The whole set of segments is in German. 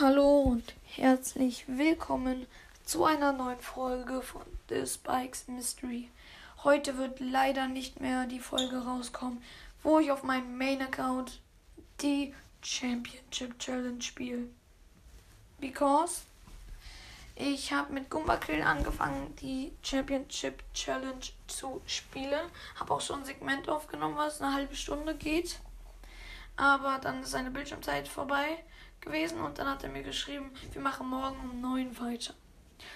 Hallo und herzlich willkommen zu einer neuen Folge von The Spikes Mystery. Heute wird leider nicht mehr die Folge rauskommen, wo ich auf meinem Main-Account die Championship Challenge spiele. Because ich habe mit Gumbakill angefangen, die Championship Challenge zu spielen. Habe auch schon ein Segment aufgenommen, was eine halbe Stunde geht. Aber dann ist seine Bildschirmzeit vorbei gewesen und dann hat er mir geschrieben, wir machen morgen um 9 weiter.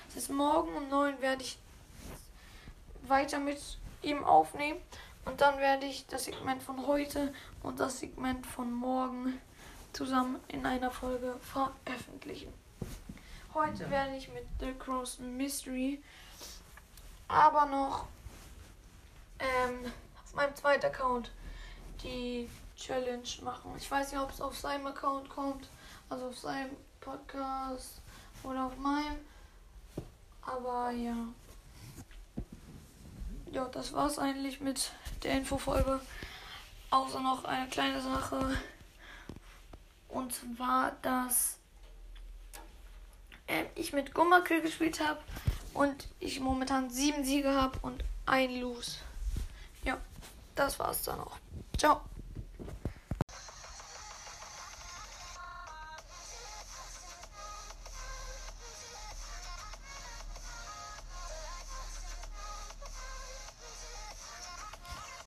Das heißt, morgen um 9 werde ich weiter mit ihm aufnehmen und dann werde ich das Segment von heute und das Segment von morgen zusammen in einer Folge veröffentlichen. Heute werde ich mit The Cross Mystery aber noch ähm, auf meinem zweiten Account die Challenge machen. Ich weiß nicht, ob es auf seinem Account kommt, also auf seinem Podcast oder auf meinem. Aber ja. Ja, das war's eigentlich mit der Infofolge. Außer noch eine kleine Sache. Und zwar, dass äh, ich mit Gummakill gespielt habe und ich momentan sieben Siege habe und ein Lose. Ja, das war's dann auch. Ciao.